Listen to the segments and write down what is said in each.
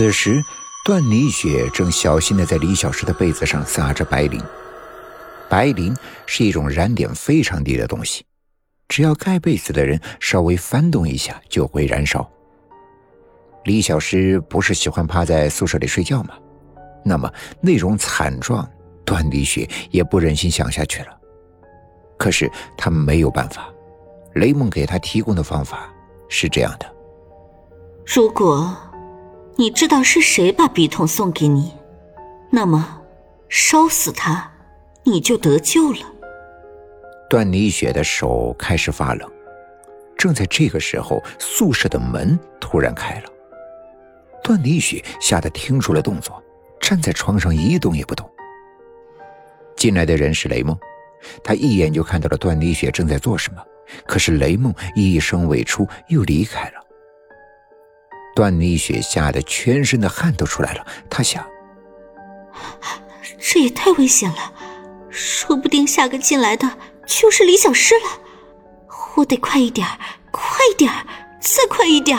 此时，段丽雪正小心的在李小诗的被子上撒着白磷。白磷是一种燃点非常低的东西，只要盖被子的人稍微翻动一下就会燃烧。李小诗不是喜欢趴在宿舍里睡觉吗？那么那种惨状，段丽雪也不忍心想下去了。可是他没有办法，雷蒙给他提供的方法是这样的：如果你知道是谁把笔筒送给你，那么烧死他，你就得救了。段妮雪的手开始发冷。正在这个时候，宿舍的门突然开了。段丽雪吓得停住了动作。站在床上一动也不动。进来的人是雷梦，他一眼就看到了段丽雪正在做什么。可是雷梦一声未出，又离开了。段丽雪吓得全身的汗都出来了。她想：这也太危险了，说不定下个进来的就是李小诗了。我得快一点，快一点，再快一点。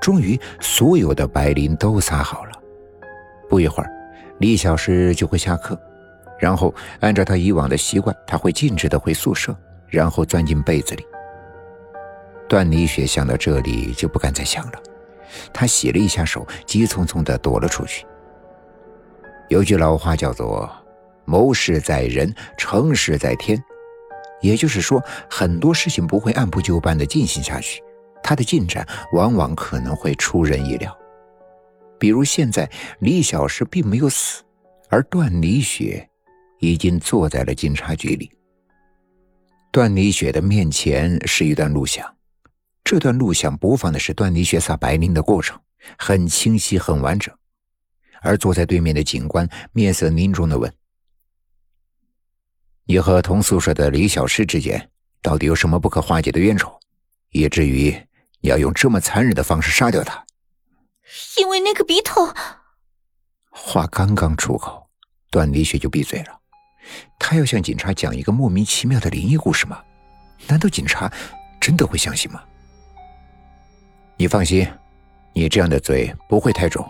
终于，所有的白磷都撒好了。不一会儿，李小诗就会下课，然后按照他以往的习惯，他会径直的回宿舍，然后钻进被子里。段丽雪想到这里就不敢再想了，她洗了一下手，急匆匆的躲了出去。有句老话叫做“谋事在人，成事在天”，也就是说，很多事情不会按部就班的进行下去，它的进展往往可能会出人意料。比如现在，李小石并没有死，而段丽雪已经坐在了警察局里。段丽雪的面前是一段录像，这段录像播放的是段丽雪撒白磷的过程，很清晰、很完整。而坐在对面的警官面色凝重的问：“你和同宿舍的李小诗之间到底有什么不可化解的冤仇，以至于你要用这么残忍的方式杀掉他？”因为那个笔筒，话刚刚出口，段丽雪就闭嘴了。他要向警察讲一个莫名其妙的灵异故事吗？难道警察真的会相信吗？你放心，你这样的嘴不会太重。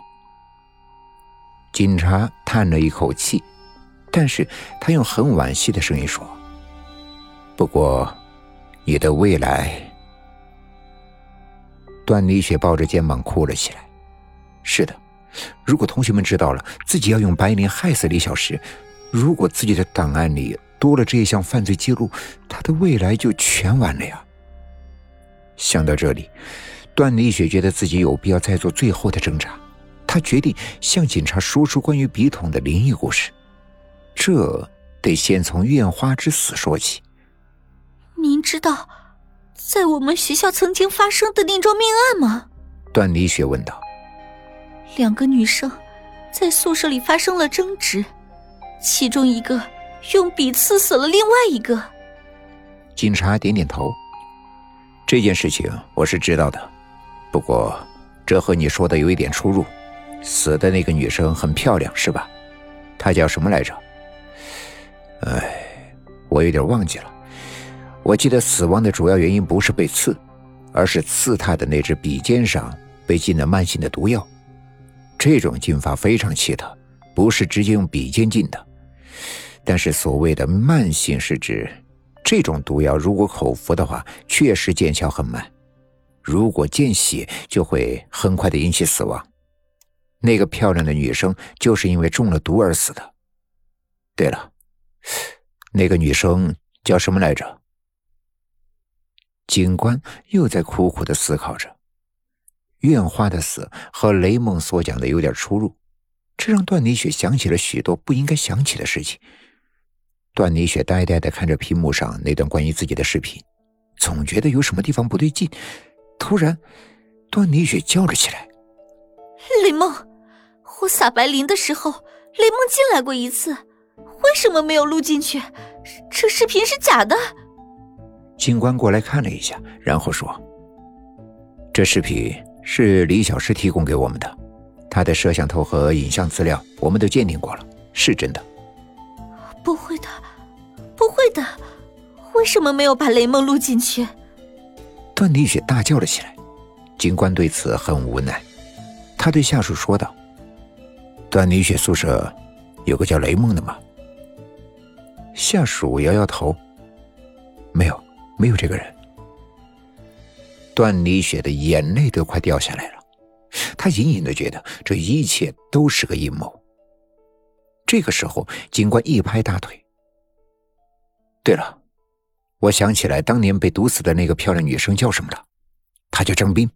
警察叹了一口气，但是他用很惋惜的声音说：“不过，你的未来。”段丽雪抱着肩膀哭了起来。是的，如果同学们知道了自己要用白磷害死李小石，如果自己的档案里多了这一项犯罪记录，他的未来就全完了呀。想到这里，段丽雪觉得自己有必要再做最后的挣扎。她决定向警察说出关于笔筒的灵异故事。这得先从院花之死说起。您知道，在我们学校曾经发生的那桩命案吗？段丽雪问道。两个女生在宿舍里发生了争执，其中一个用笔刺死了另外一个。警察点点头。这件事情我是知道的，不过这和你说的有一点出入。死的那个女生很漂亮，是吧？她叫什么来着？哎，我有点忘记了。我记得死亡的主要原因不是被刺，而是刺她的那支笔尖上被浸了慢性的毒药。这种进法非常奇特，不是直接用笔尖进的。但是所谓的慢性是指，这种毒药如果口服的话，确实见效很慢；如果见血，就会很快的引起死亡。那个漂亮的女生就是因为中了毒而死的。对了，那个女生叫什么来着？警官又在苦苦的思考着。院花的死和雷梦所讲的有点出入，这让段丽雪想起了许多不应该想起的事情。段丽雪呆呆的看着屏幕上那段关于自己的视频，总觉得有什么地方不对劲。突然，段丽雪叫了起来：“雷梦，我撒白磷的时候，雷梦进来过一次，为什么没有录进去？这视频是假的。”警官过来看了一下，然后说：“这视频。”是李小诗提供给我们的，他的摄像头和影像资料我们都鉴定过了，是真的。不会的，不会的，为什么没有把雷梦录进去？段丽雪大叫了起来。警官对此很无奈，他对下属说道：“段丽雪宿舍有个叫雷梦的吗？”下属摇摇头：“没有，没有这个人。”段丽雪的眼泪都快掉下来了，她隐隐的觉得这一切都是个阴谋。这个时候，警官一拍大腿：“对了，我想起来当年被毒死的那个漂亮女生叫什么了？她叫张斌。”